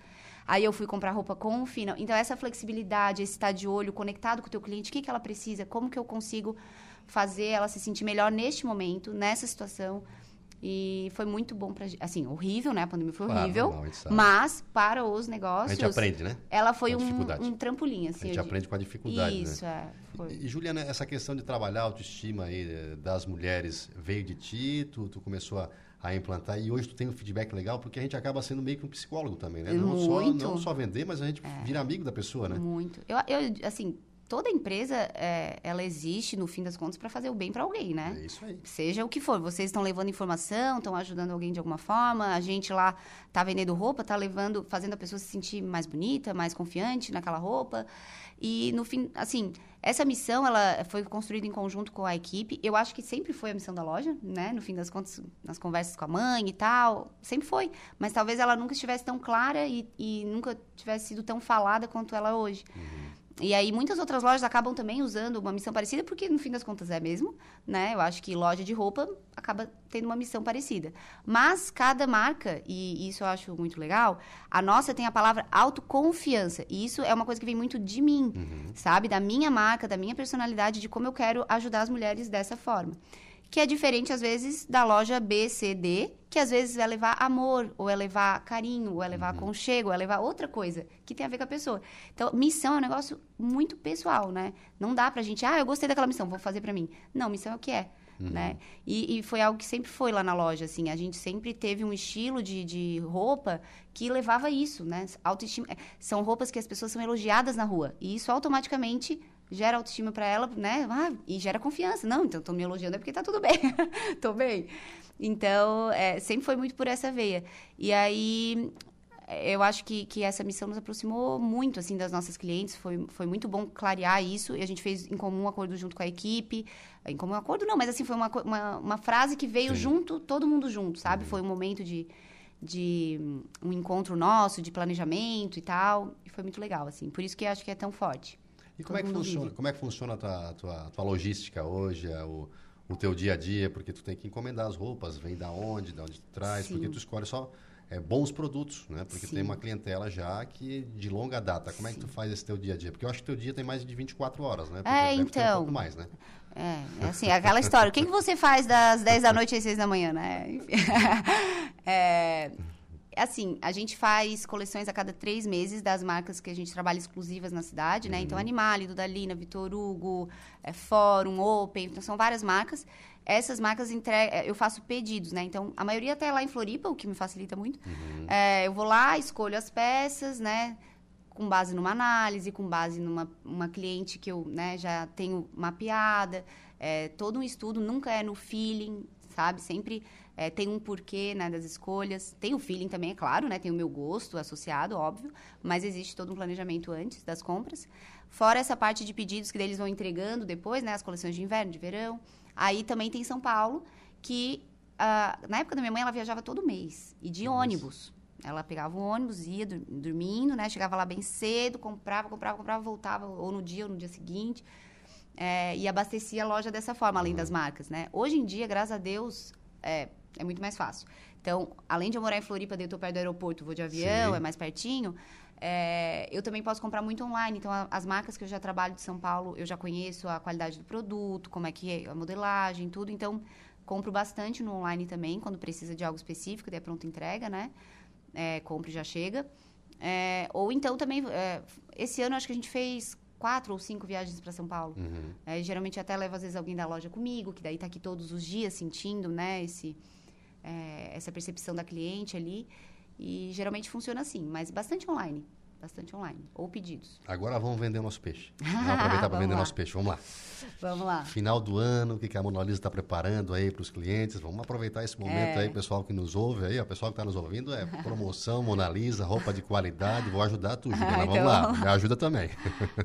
S2: Aí eu fui comprar roupa com final. Então, essa flexibilidade, esse estar de olho, conectado com o teu cliente, o que, que ela precisa, como que eu consigo fazer ela se sentir melhor neste momento, nessa situação. E foi muito bom pra Assim, horrível, né? A pandemia foi claro, horrível. Normal, mas, para os negócios.
S1: A gente aprende, né?
S2: Ela foi um, um, trampolim, assim.
S1: A gente aprende com a dificuldade.
S2: Né? Isso,
S1: né?
S2: é. Foi.
S1: E, Juliana, essa questão de trabalhar a autoestima aí eh, das mulheres veio de ti? Tu, tu começou a a implantar. E hoje tu tem um feedback legal, porque a gente acaba sendo meio que um psicólogo também, né? Não, Muito. Só, não só vender, mas a gente é. vira amigo da pessoa, né?
S2: Muito. Eu, eu assim, toda empresa, é, ela existe, no fim das contas, para fazer o bem para alguém, né?
S1: É isso aí.
S2: Seja o que for. Vocês estão levando informação, estão ajudando alguém de alguma forma. A gente lá tá vendendo roupa, tá levando, fazendo a pessoa se sentir mais bonita, mais confiante naquela roupa. E no fim, assim, essa missão ela foi construída em conjunto com a equipe. Eu acho que sempre foi a missão da loja, né? No fim das contas, nas conversas com a mãe e tal, sempre foi. Mas talvez ela nunca estivesse tão clara e, e nunca tivesse sido tão falada quanto ela hoje. Uhum. E aí muitas outras lojas acabam também usando uma missão parecida, porque no fim das contas é mesmo, né? Eu acho que loja de roupa acaba tendo uma missão parecida. Mas cada marca, e isso eu acho muito legal, a nossa tem a palavra autoconfiança. E isso é uma coisa que vem muito de mim, uhum. sabe? Da minha marca, da minha personalidade, de como eu quero ajudar as mulheres dessa forma que é diferente, às vezes, da loja B, C, D, que às vezes é levar amor, ou é levar carinho, ou é levar uhum. aconchego, ou é levar outra coisa que tem a ver com a pessoa. Então, missão é um negócio muito pessoal, né? Não dá pra gente, ah, eu gostei daquela missão, vou fazer para mim. Não, missão é o que é. Uhum. Né? E, e, foi algo que sempre foi lá na loja, assim. A gente sempre teve um estilo de, de roupa que levava isso, né? Autoestima. É, são roupas que as pessoas são elogiadas na rua. E isso automaticamente gera autoestima para ela, né? Ah, e gera confiança. Não, então tô me elogiando é porque tá tudo bem. *laughs* tô bem. Então, é, sempre foi muito por essa veia. E aí, eu acho que, que essa missão nos aproximou muito, assim, das nossas clientes. Foi, foi muito bom clarear isso. E a gente fez em comum acordo junto com a equipe. Em comum acordo não, mas assim, foi uma, uma, uma frase que veio Sim. junto, todo mundo junto, sabe? Uhum. Foi um momento de, de um encontro nosso, de planejamento e tal. E foi muito legal, assim. Por isso que eu acho que é tão forte.
S1: E como é, que funciona, como é que funciona a tua, tua, tua logística hoje, é o, o teu dia a dia? Porque tu tem que encomendar as roupas, vem da onde, da onde tu traz, Sim. porque tu escolhe só é, bons produtos, né? Porque Sim. tem uma clientela já que de longa data. Como Sim. é que tu faz esse teu dia a dia? Porque eu acho que teu dia tem mais de 24 horas, né? Porque
S2: é, então. Um
S1: pouco mais, né?
S2: É, é assim, aquela história. O que, que você faz das 10 da noite às 6 da manhã, né? *laughs* é, assim, a gente faz coleções a cada três meses das marcas que a gente trabalha exclusivas na cidade, né? Então, uhum. Animale, Dudalina, Vitor Hugo, é, Fórum, Open, então são várias marcas. Essas marcas entre... É, eu faço pedidos, né? Então, a maioria até lá em Floripa, o que me facilita muito. Uhum. É, eu vou lá, escolho as peças, né? Com base numa análise, com base numa uma cliente que eu né, já tenho mapeada. É, todo um estudo nunca é no feeling, sabe? Sempre é, tem um porquê né, das escolhas. Tem o feeling também, é claro, né? Tem o meu gosto associado, óbvio. Mas existe todo um planejamento antes das compras. Fora essa parte de pedidos que eles vão entregando depois, né? As coleções de inverno, de verão. Aí também tem São Paulo, que uh, na época da minha mãe ela viajava todo mês. E de Nossa. ônibus. Ela pegava o ônibus, ia dormindo, né? Chegava lá bem cedo, comprava, comprava, comprava, voltava, ou no dia ou no dia seguinte. É, e abastecia a loja dessa forma, além uhum. das marcas, né? Hoje em dia, graças a Deus, é, é muito mais fácil. Então, além de eu morar em Floripa, eu estou perto do aeroporto, vou de avião, Sim. é mais pertinho. É, eu também posso comprar muito online. Então, a, as marcas que eu já trabalho de São Paulo, eu já conheço a qualidade do produto, como é que é a modelagem, tudo. Então, compro bastante no online também, quando precisa de algo específico, daí é pronta entrega, né? É, compro e já chega. É, ou então também, é, esse ano acho que a gente fez quatro ou cinco viagens para São Paulo.
S1: Uhum.
S2: É, geralmente até levo às vezes alguém da loja comigo, que daí está aqui todos os dias sentindo, né, esse, é, essa percepção da cliente ali. E geralmente funciona assim, mas bastante online bastante online, ou pedidos.
S1: Agora vamos vender *laughs* nosso peixe. Vamos aproveitar para vender
S2: lá.
S1: nosso peixe. Vamos lá.
S2: Vamos lá.
S1: Final do ano, o que a Mona Lisa está preparando aí para os clientes? Vamos aproveitar esse momento
S2: É.
S1: aí, pessoal que nos ouve aí, o pessoal que está nos ouvindo, é *laughs* promoção, Mona Lisa, roupa de qualidade. Vou ajudar tu, Juliana. *laughs* Vamos
S2: então
S1: lá,
S2: vamos
S1: me ajuda também.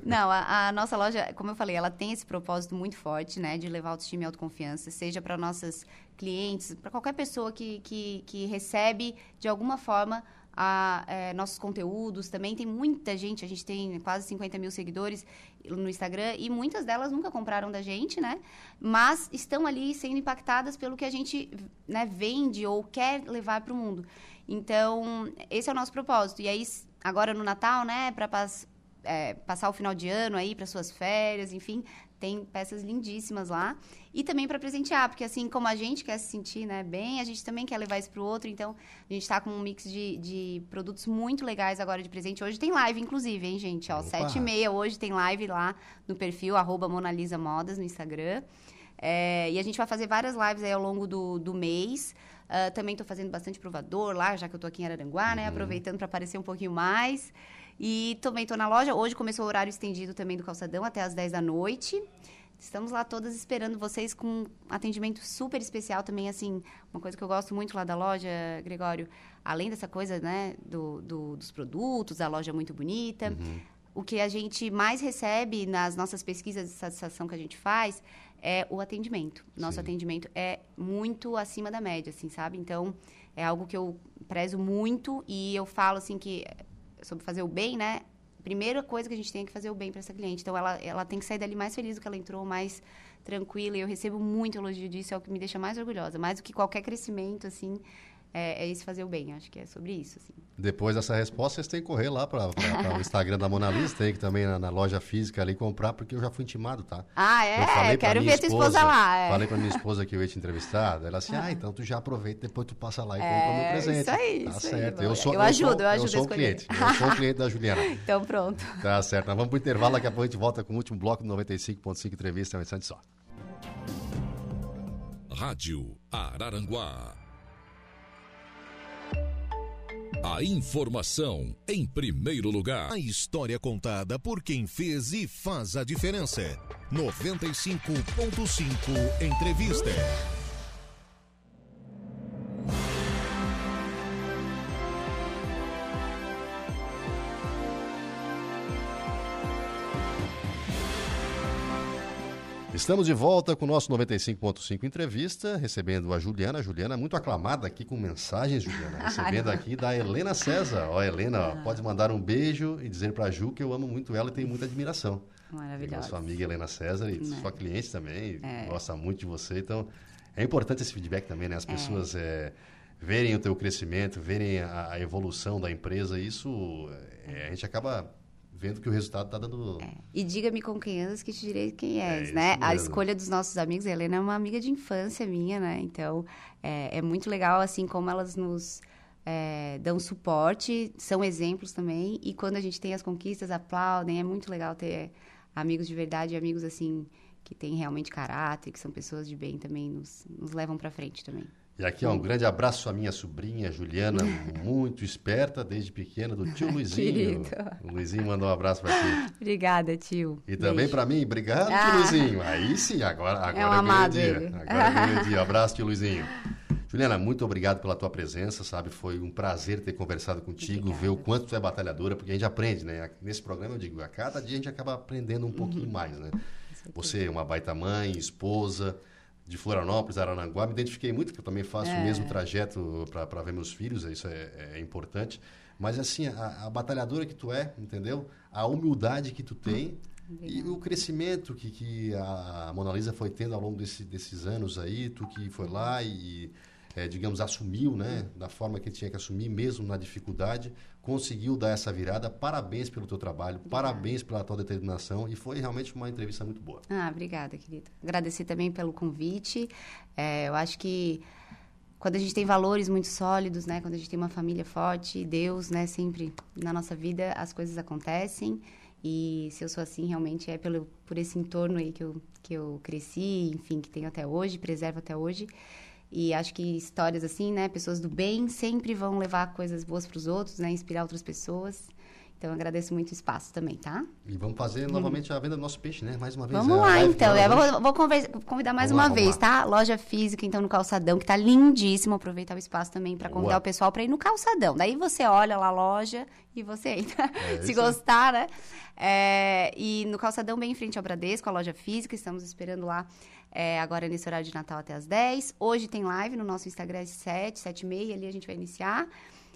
S2: Não, a, a nossa loja, como eu falei, ela tem esse propósito muito forte, né, de levar autoestima e autoconfiança, seja para nossas clientes, para qualquer pessoa que, que, que recebe de alguma forma a, é, nossos conteúdos. Também tem muita gente, a gente tem quase 50 mil seguidores no Instagram e muitas delas nunca compraram da gente, né? Mas estão ali sendo impactadas pelo que a gente né, vende ou quer levar para o mundo. Então, esse é o nosso propósito. E aí, agora no Natal, né, para é, passar o final de ano aí para suas férias, enfim, tem peças lindíssimas lá. E também para presentear, porque assim como a gente quer se sentir né, bem, a gente também quer levar isso para o outro. Então, a gente está com um mix de, de produtos muito legais agora de presente. Hoje tem live, inclusive, hein, gente? Ó,
S1: Opa!
S2: sete e meia hoje tem live lá no perfil, arroba Monalisa Modas no Instagram. É, e a gente vai fazer várias lives aí ao longo do, do mês. Ah, também estou fazendo bastante provador lá, já que eu estou aqui em Araranguá, né? Aproveitando para aparecer um pouquinho mais. E também estou na loja. Hoje começou o horário estendido também do calçadão até as 10 da noite. Estamos lá todas esperando vocês com um atendimento super especial também, assim, uma coisa que eu gosto muito lá da loja, Gregório, além dessa coisa, né, do, do- dos produtos, a loja muito bonita, o que a gente mais recebe nas nossas pesquisas de satisfação que a gente faz é o atendimento. Nosso
S1: Sim.
S2: atendimento é muito acima da média, assim, sabe? Então, é algo que eu prezo muito e eu falo, assim, que sobre fazer o bem, né? Primeira coisa que a gente tem é que fazer o bem para essa cliente. Então, ela, ela tem que sair dali mais feliz do que ela entrou, mais tranquila. E eu recebo muito elogio disso, é o que me deixa mais orgulhosa. Mais do que qualquer crescimento, assim, é, é esse fazer o bem. Acho que é sobre isso, assim.
S1: Depois dessa resposta, vocês têm que correr lá para o Instagram da Mona Lisa, tem que também na, na loja física ali comprar, porque eu já fui intimado, tá?
S2: Ah,
S1: Eu falei
S2: é?
S1: pra
S2: Quero ver a tua esposa lá. É.
S1: Falei pra minha esposa que eu ia te entrevistar. Ela assim, ah, então tu já aproveita, depois tu passa lá e compra o meu
S2: É,
S1: presente.
S2: isso aí,
S1: Tá
S2: isso aí,
S1: certo.
S2: vamos.
S1: eu sou,
S2: Eu ajudo,
S1: sou,
S2: eu ajudo a
S1: sou um
S2: escolher.
S1: cliente. Eu sou um cliente da Juliana. *laughs*
S2: Então, pronto.
S1: Tá certo. Nós vamos pro intervalo, daqui a pouco a gente volta com o último bloco do 95.5 entrevista, é um instante só.
S3: Rádio Araranguá. A informação em primeiro lugar. A história contada por quem fez e faz a diferença. 95.5 Entrevista.
S1: Estamos de volta com o nosso 95.5 entrevista, recebendo a Juliana. Juliana, muito aclamada aqui com mensagens, Juliana. *laughs* Recebendo aqui da Helena César. Ó, Helena, ó, pode mandar um beijo e dizer pra Ju que eu amo muito ela e tenho muita admiração. A
S2: Maravilhosa.
S1: sua amiga Helena César e
S2: Né.
S1: sua cliente também,
S2: É.
S1: gosta muito de você. Então, é importante esse feedback também, né? As pessoas é, verem o teu crescimento, verem a, a evolução da empresa. Isso, é, a gente acaba vendo que o resultado está dando...
S2: E diga-me com quem andas que te direi quem
S1: É
S2: és,
S1: isso
S2: né? A escolha dos nossos amigos, a Helena é uma amiga de infância minha, né? Então, é, é muito legal, assim, como elas nos é, dão suporte, são exemplos também. E quando a gente tem as conquistas, aplaudem. É muito legal ter amigos de verdade, amigos, assim, que têm realmente caráter, que são pessoas de bem também, nos, nos levam pra frente também.
S1: E aqui, ó, um grande abraço à minha sobrinha, Juliana, muito esperta desde pequena, do tio *laughs* Luizinho.
S2: Querido.
S1: O Luizinho mandou um abraço para ti.
S2: Obrigada, tio.
S1: E também para mim, obrigado, tio
S2: Ah.
S1: Luizinho. Aí sim, agora, agora
S2: É um amado
S1: dia.
S2: ele.
S1: Agora ganhei dia. *laughs* Abraço, tio Luizinho. Juliana, muito obrigado pela tua presença, sabe? Foi um prazer ter conversado contigo,
S2: Obrigada.
S1: ver o quanto tu é batalhadora, porque a gente aprende, né? Nesse programa eu digo, a cada dia a gente acaba aprendendo um pouquinho
S2: Uhum.
S1: mais, né? Você é uma baita mãe, esposa, de Florianópolis, Arananguá. Me identifiquei muito, porque eu também faço
S2: É.
S1: o mesmo trajeto para ver meus filhos, isso é, é importante. Mas assim, a, a batalhadora que tu é, entendeu? A humildade que tu tem e o crescimento que, que a Mona Lisa foi tendo ao longo desse- desses anos aí, tu que foi lá e, é, digamos, assumiu, né? Da forma que tinha que assumir, mesmo na dificuldade, conseguiu dar essa virada. Parabéns pelo teu trabalho, parabéns pela tua determinação e foi realmente uma entrevista muito boa.
S2: Ah, obrigada, querido. Agradecer também pelo convite. É, eu acho que quando a gente tem valores muito sólidos, né? Quando a gente tem uma família forte, Deus, né? Sempre na nossa vida as coisas acontecem. E se eu sou assim, realmente é pelo, por esse entorno aí que eu, que eu cresci, enfim, que tenho até hoje, preservo até hoje. E acho que histórias assim, né? Pessoas do bem sempre vão levar coisas boas para os outros, né? Inspirar outras pessoas. Então, agradeço muito o espaço também, tá?
S1: E vamos fazer uhum. novamente a venda do nosso peixe, né? Mais uma vez.
S2: Vamos é lá, então. Eu vou, vou convidar mais vamos uma lá, vez, tá? Loja física, então, no Calçadão, que tá lindíssimo. Aproveitar o espaço também para convidar o pessoal para ir no Calçadão. Daí você olha lá a loja e você entra. É, *laughs* Se gostar, né? É, e no Calçadão, bem em frente ao Bradesco, a loja física. Estamos esperando lá é, agora nesse horário de Natal até as 10. Hoje tem live no nosso Instagram às 7, 7 e meia. Ali a gente vai iniciar.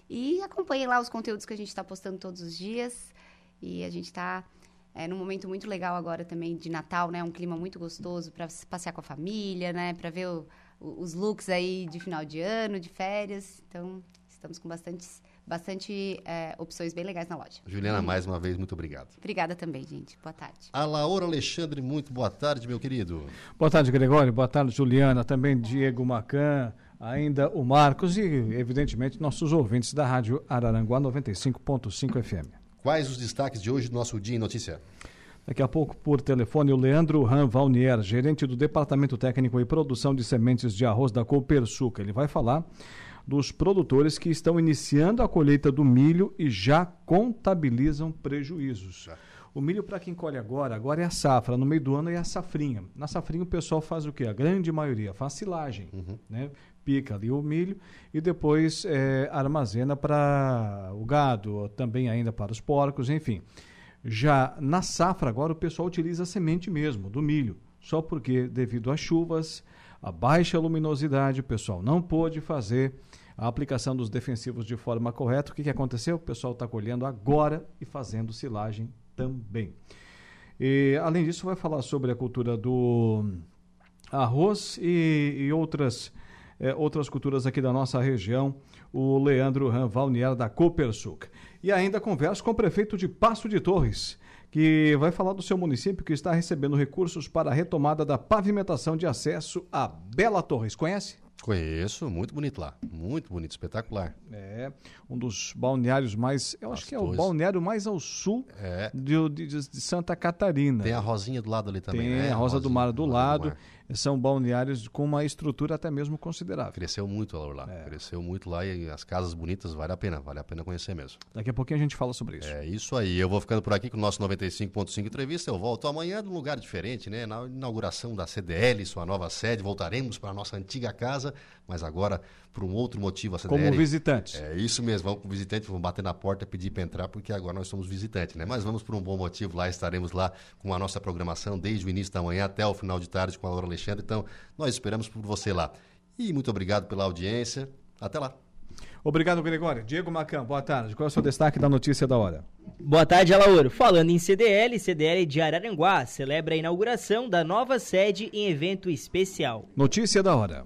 S2: E acompanhem lá os conteúdos que a gente está postando todos os dias. E a gente está é, num momento muito legal agora também de Natal, né? Um clima muito gostoso para passear com a família, né? Para ver o, o, os looks aí de final de ano, de férias. Então, estamos com bastante, bastante é, opções bem legais na loja.
S1: Juliana, uhum. mais uma vez, muito obrigado.
S2: Obrigada tambem, gente. Boa tarde.
S1: A Laura Alexandre, muito boa tarde, meu querido.
S4: Boa tarde, Gregório. Boa tarde, Juliana. Também Diego Macan ainda o Marcos e, evidentemente, nossos ouvintes da Rádio Araranguá 95.5 FM.
S1: Quais os destaques de hoje do nosso Dia em Notícia?
S4: Daqui a pouco, por telefone, o Leandro Ram Valnier, gerente do Departamento Técnico e Produção de Sementes de Arroz da Copersuca. Ele vai falar dos produtores que estão iniciando a colheita do milho e já contabilizam prejuízos. O milho, para quem colhe agora, agora é a safra. No meio do ano é a safrinha. Na safrinha o pessoal faz o quê? A grande maioria faz silagem. Uhum. Né? pica ali o milho e depois é, armazena para o gado, também ainda para os porcos, enfim. Já na safra agora o pessoal utiliza a semente mesmo do milho, só porque devido às chuvas, a baixa luminosidade, o pessoal não pôde fazer a aplicação dos defensivos de forma correta. O que, que aconteceu? O pessoal está colhendo agora e fazendo silagem também. E, além disso, vai falar sobre a cultura do arroz e, e outras é, outras culturas aqui da nossa região, o Leandro Valnier da Copersuc. E ainda converso com o prefeito de Passo de Torres, que vai falar do seu município que está recebendo recursos para a retomada da pavimentação de acesso a Bela Torres. Conhece?
S1: Conheço, muito bonito lá. Muito bonito, espetacular.
S4: É, um dos balneários mais. Eu acho que é o balneário mais ao sul é. de, de, de, Santa Catarina.
S1: Tem a Rosinha do lado ali também.
S4: Tem
S1: né?
S4: a Rosa Rosinha, do Mar do lado. Do mar são balneários com uma estrutura até mesmo considerável.
S1: Cresceu muito lá, é. cresceu muito lá e as casas bonitas vale a pena, vale a pena conhecer mesmo.
S4: Daqui a pouquinho a gente fala sobre isso.
S1: É isso aí, eu vou ficando por aqui com o nosso 95.5 entrevista, eu volto amanhã num lugar diferente, né, na inauguração da CDL, sua nova sede, voltaremos para a nossa antiga casa, mas agora por um outro motivo a
S4: CDL. Como visitantes.
S1: É isso mesmo, vamos como visitante, vamos bater na porta, pedir para entrar, porque agora nós somos visitantes, né? Mas vamos por um bom motivo lá, estaremos lá com a nossa programação desde o início da manhã até o final de tarde com a Laura Alexandre. Então, nós esperamos por você lá. E muito obrigado pela audiência. Até lá.
S4: Obrigado, Gregório. Diego Macan, boa tarde. Qual é o seu destaque da notícia da hora?
S5: Boa tarde, Alauro. Falando em CDL, CDL de Araranguá celebra a inauguração da nova sede em evento especial.
S4: Notícia da hora.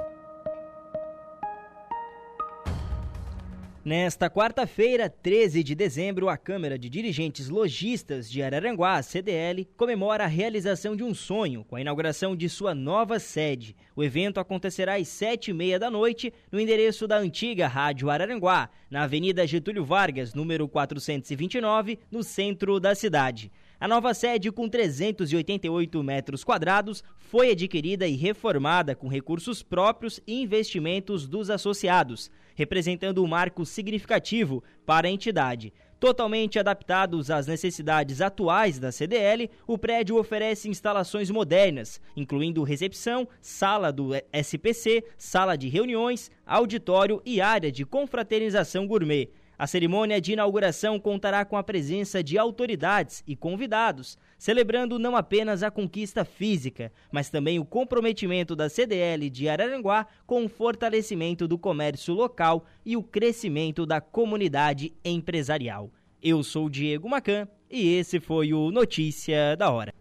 S5: Nesta quarta-feira, 13 de dezembro, a Câmara de Dirigentes Logistas de Araranguá, CDL, comemora a realização de um sonho com a inauguração de sua nova sede. O evento acontecerá às sete e meia da noite no endereço da antiga Rádio Araranguá, na Avenida Getúlio Vargas, número 429, no centro da cidade. A nova sede, com 388 metros quadrados, foi adquirida e reformada com recursos próprios e investimentos dos associados representando um marco significativo para a entidade. Totalmente adaptados às necessidades atuais da CDL, o prédio oferece instalações modernas, incluindo recepção, sala do SPC, sala de reuniões, auditório e área de confraternização gourmet. A cerimônia de inauguração contará com a presença de autoridades e convidados, celebrando não apenas a conquista física, mas também o comprometimento da CDL de Araranguá com o fortalecimento do comércio local e o crescimento da comunidade empresarial. Eu sou Diego Macan e esse foi o Notícia da Hora.